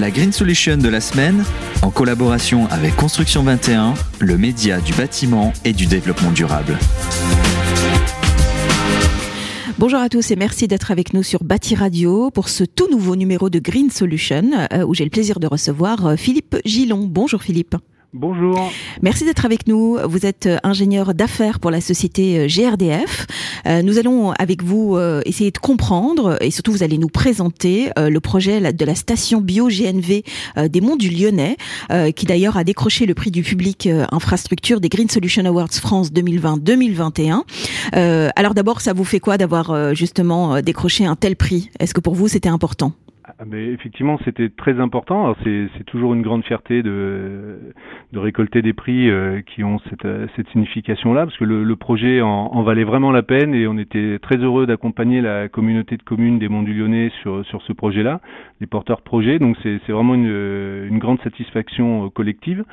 La Green Solution de la semaine, en collaboration avec Construction 21, le média du bâtiment et du développement durable. Bonjour à tous et merci d'être avec nous sur Bâti Radio pour ce tout nouveau numéro de Green Solution euh, où j'ai le plaisir de recevoir euh, Philippe Gillon. Bonjour Philippe. Bonjour. Merci d'être avec nous. Vous êtes euh, ingénieur d'affaires pour la société euh, GRDF. Euh, nous allons avec vous essayer de comprendre et surtout vous allez nous présenter le projet de la station bio GNV des Monts du Lyonnais, qui d'ailleurs a décroché le prix du public infrastructure des Green Solution Awards France 2020-2021. alors d'abord, ça vous fait quoi d'avoir justement décroché un tel prix? Est-ce que pour vous c'était important? Mais effectivement, c'était très important. C'est toujours une grande fierté de, de récolter des prix euh, qui ont cette, cette signification-là, parce que le, le projet en, en, valait vraiment la peine et on était très heureux d'accompagner la communauté de communes des Monts du Lyonnais sur, sur ce projet-là, les porteurs de projet. Donc c'est vraiment une, une, grande satisfaction euh, collective,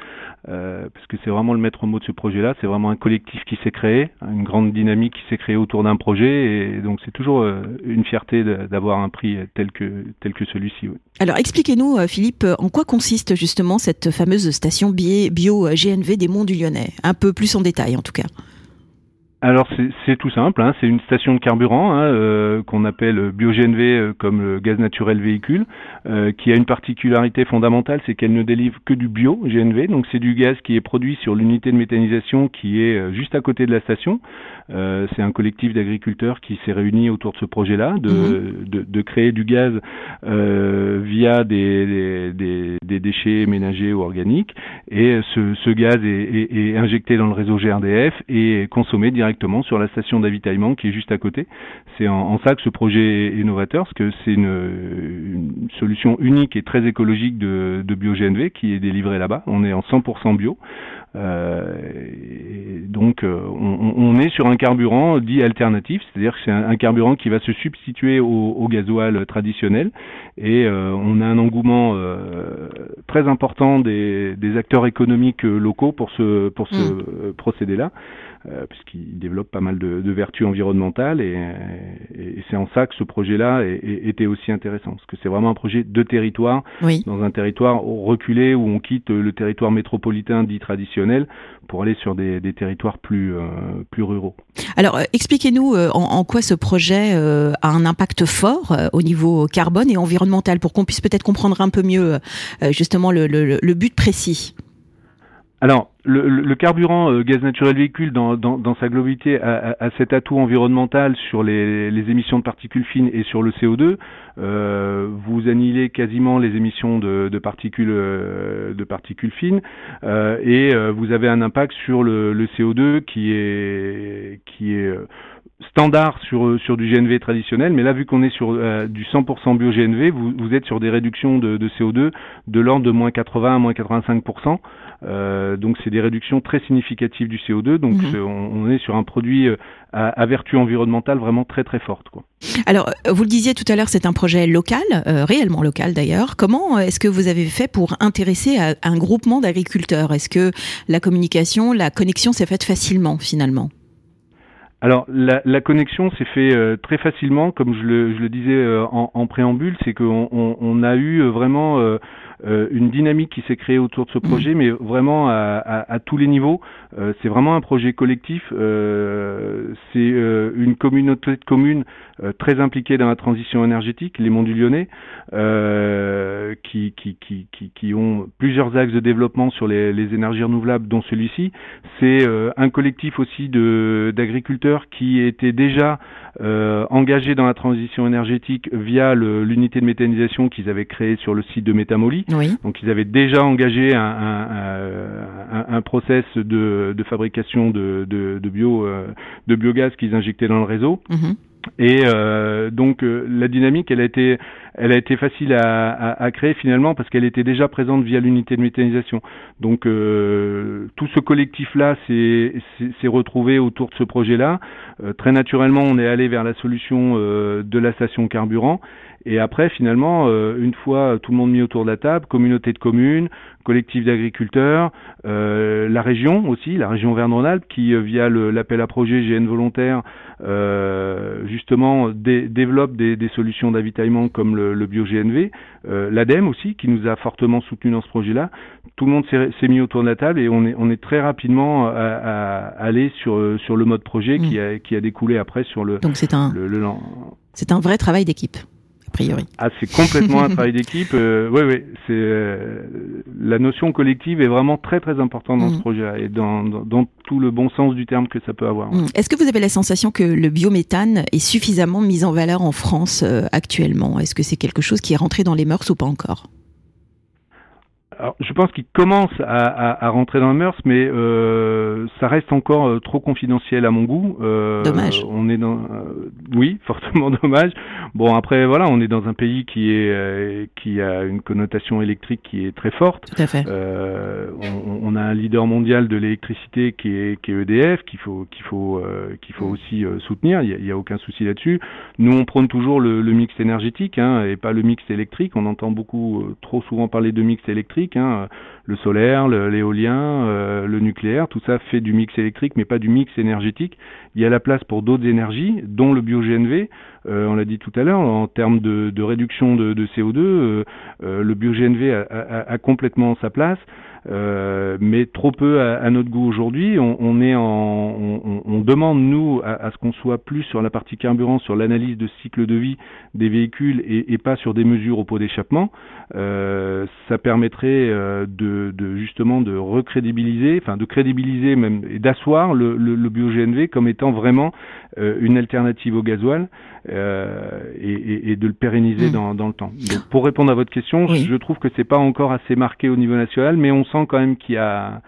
euh, parce que c'est vraiment le maître mot de ce projet-là. C'est vraiment un collectif qui s'est créé, une grande dynamique qui s'est créée autour d'un projet, et donc c'est toujours euh, une fierté d'avoir un prix tel que tel que Alors expliquez-nous, euh, Philippe, en quoi consiste justement cette fameuse station bio GNV des Monts du Lyonnais? Un peu plus en détail en tout cas alors c'est tout simple, hein, c'est une station de carburant hein, euh, qu'on appelle BioGNV euh, comme le gaz naturel véhicule, euh, qui a une particularité fondamentale, c'est qu'elle ne délivre que du bio GNV, donc c'est du gaz qui est produit sur l'unité de méthanisation qui est juste à côté de la station. c'est un collectif d'agriculteurs qui s'est réuni autour de ce projet-là, de, de, de, créer du gaz via des, des, des, déchets ménagers ou organiques, et ce, ce gaz est, est, est, injecté dans le réseau GRDF et consommé directement directement sur la station d'avitaillement qui est juste à côté. C'est en, ça que ce projet est innovateur, parce que c'est une, solution unique et très écologique de, de BioGNV qui est délivrée là-bas. On est en 100% bio. Euh, donc euh, on, est sur un carburant dit alternatif, c'est-à-dire que c'est un, carburant qui va se substituer au, au gasoil traditionnel et euh, on a un engouement très important des, des, acteurs économiques locaux pour ce, pour ce mmh. procédé-là. Euh, puisqu'il développe pas mal de, de vertus environnementales et, et c'est en ça que ce projet-là était aussi intéressant, parce que c'est vraiment un projet de territoire, dans un territoire reculé où on quitte le territoire métropolitain dit traditionnel pour aller sur des, des territoires plus, euh, plus ruraux. Alors euh, expliquez-nous en, en, quoi ce projet a un impact fort au niveau carbone et environnemental pour qu'on puisse peut-être comprendre un peu mieux justement le, le, le but précis. Alors, le, le, carburant euh, gaz naturel véhicule dans, dans, dans sa globalité a, a, cet atout environnemental sur les, les, émissions de particules fines et sur le CO2. Euh, vous annihilez quasiment les émissions de, de particules euh, de particules fines euh, et euh, vous avez un impact sur le, le CO2 qui est qui est standard sur sur du GNV traditionnel, mais là vu qu'on est sur du 100% bio GNV, vous, vous êtes sur des réductions de, de CO2 de l'ordre de moins 80 à moins 85 euh, donc c'est des réductions très significatives du CO2. Donc mhm. on, est sur un produit euh, à, vertu environnementale vraiment très très forte. Quoi. Alors euh, vous le disiez tout à l'heure, c'est un projet local, réellement local d'ailleurs. Comment est-ce que vous avez fait pour intéresser à un groupement d'agriculteurs? Est-ce que la communication, la connexion s'est faite facilement finalement? Alors la, la connexion s'est fait euh, très facilement, comme je le, je le disais euh, en, préambule, c'est qu'on on, on, a eu euh, vraiment une dynamique qui s'est créée autour de ce projet, mais vraiment à, à, à, tous les niveaux. c'est vraiment un projet collectif. c'est une communauté de communes très impliquée dans la transition énergétique, les Monts du Lyonnais, qui, qui, qui, qui, ont plusieurs axes de développement sur les, les énergies renouvelables, dont celui-ci. C'est un collectif aussi d'agriculteurs qui étaient déjà euh, engagés dans la transition énergétique via l'unité de méthanisation qu'ils avaient créée sur le site de Donc ils avaient déjà engagé un, un, un, process de, de fabrication de, de, de, bio, euh, de biogaz qu'ils injectaient dans le réseau. Mhm. Et euh, donc euh, la dynamique, elle a été, elle a été facile à, à, à créer finalement parce qu'elle était déjà présente via l'unité de méthanisation. Donc euh, tout ce collectif-là s'est retrouvé autour de ce projet-là. Euh, très naturellement, on est allé vers la solution euh, de la station carburant Et après, finalement, une fois tout le monde mis autour de la table, communauté de communes, collectif d'agriculteurs, euh, la région aussi, la région Verne-Rhône-Alpes, qui euh, via l'appel à projet GN volontaire, euh, justement développe des, solutions d'avitaillement comme le, le bio-GNV, l'ADEME aussi, qui nous a fortement soutenu dans ce projet-là. Tout le monde s'est mis autour de la table et on est, on est très rapidement à, à aller sur, sur le mode projet qui, mmh. a, qui a découlé après sur le... Donc c'est un... C'est un vrai travail d'équipe. Ah, c'est complètement un travail d'équipe. Euh, oui, oui, c'est euh, la notion collective est vraiment très très importante dans ce mm. projet et dans, dans, tout le bon sens du terme que ça peut avoir. Mm. Est-ce que vous avez la sensation que le biométhane est suffisamment mis en valeur en France euh, actuellement? Est-ce que c'est quelque chose qui est rentré dans les mœurs ou pas encore? Alors, je pense qu'il commence à, à, rentrer dans le mœurs, mais euh, ça reste encore euh, trop confidentiel à mon goût. Euh, dommage. On est dans, euh, oui, fortement dommage. Bon, après, voilà, on est dans un pays qui est euh, qui a une connotation électrique qui est très forte. Tout à fait. On, on, a un leader mondial de l'électricité qui est, qui est EDF, qu'il faut qu'il faut qu'il faut aussi soutenir. Il n'y a, a, aucun souci là-dessus. Nous, on prône toujours le, le mix énergétique, hein, et pas le mix électrique. On entend beaucoup, trop souvent parler de mix électrique. Hein, le solaire, l'éolien, euh, le nucléaire, tout ça fait du mix électrique, mais pas du mix énergétique. Il y a la place pour d'autres énergies, dont le bio-GNV. Euh, on l'a dit tout à l'heure, en termes de, réduction de, CO2, euh, le bio-GNV a, complètement sa place. Euh, mais trop peu à, notre goût aujourd'hui. On, on, est en, on, on demande nous à, à ce qu'on soit plus sur la partie carburant, sur l'analyse de cycle de vie des véhicules et, et pas sur des mesures au pot d'échappement. Euh, ça permettrait euh, de, de, justement de recrédibiliser, enfin de crédibiliser même et d'asseoir le, le, le bio-GNV comme étant vraiment euh, une alternative au gasoil euh, et, et, de le pérenniser mmh. dans, dans, le temps. Donc, pour répondre à votre question, je trouve que c'est pas encore assez marqué au niveau national, mais on sent quand même qu'il y a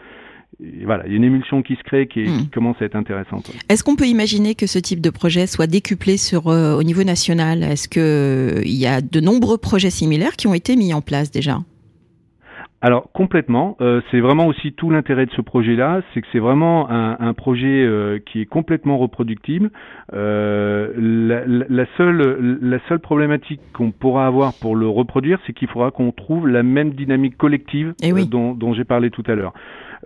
voilà, il y a une émulsion qui se crée qui, hmm. commence à être intéressante. Est-ce qu'on peut imaginer que ce type de projet soit décuplé sur, euh, au niveau national? Est-ce qu'il euh, y a de nombreux projets similaires qui ont été mis en place déjà? Alors complètement, euh, c'est vraiment aussi tout l'intérêt de ce projet-là, c'est que c'est vraiment un, projet qui est complètement reproductible. la, seule, la seule problématique qu'on pourra avoir pour le reproduire, c'est qu'il faudra qu'on trouve la même dynamique collective eh dont, dont j'ai parlé tout à l'heure.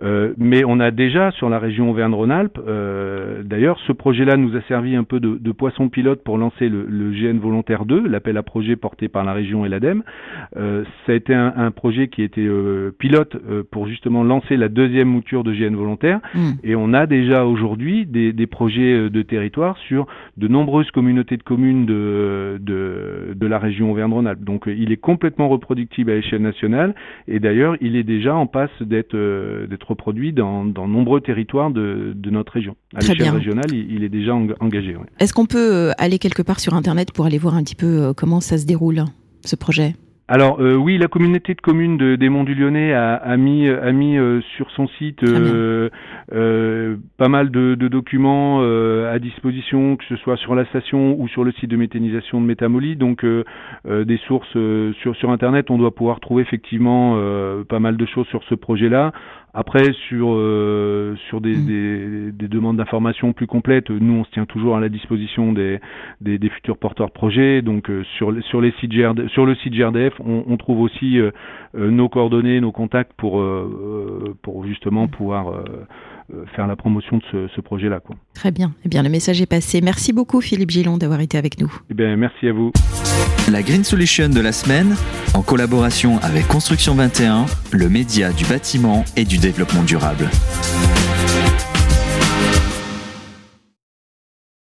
Euh, mais on a déjà sur la région Auvergne-Rhône-Alpes, euh, d'ailleurs, ce projet-là nous a servi un peu de, de poisson pilote pour lancer le, le GN Volontaire 2, l'appel à projet porté par la région et l'ADEME. Euh, ça a été un, un projet qui était euh, pilote euh, pour justement lancer la deuxième mouture de GN Volontaire. Mmh. Et on a déjà aujourd'hui des, des, projets de territoire sur de nombreuses communautés de communes de, de, de la région Auvergne-Rhône-Alpes. Donc il est complètement reproductible à l'échelle nationale et d'ailleurs il est déjà en passe d'être reproduit dans, dans nombreux territoires de, de, notre région. À l'échelle régionale, il, il, est déjà engagé. Ouais. Est-ce qu'on peut euh, aller quelque part sur Internet pour aller voir un petit peu euh, comment ça se déroule, ce projet? Alors euh, oui, la communauté de communes de, des Monts du Lyonnais a, a mis, a mis euh, sur son site euh, euh, pas mal de, de documents à disposition, que ce soit sur la station ou sur le site de méthanisation de Métamolie. Donc des sources sur, sur Internet, on doit pouvoir trouver effectivement pas mal de choses sur ce projet-là. Après, sur, euh, sur des, mm. des, des, demandes d'informations plus complètes, nous, on se tient toujours à la disposition des, des, des futurs porteurs de projets. Donc, euh, sur, sur, les sites GRD, sur le site GRDF, on, on trouve aussi euh, nos coordonnées, nos contacts pour, pour justement pouvoir faire la promotion de ce, ce projet-là. Quoi. Très bien. Eh bien, le message est passé. Merci beaucoup, Philippe Gillon, d'avoir été avec nous. Eh bien, merci à vous. La Green Solution de la semaine, en collaboration avec Construction 21, le média du bâtiment et du développement durable.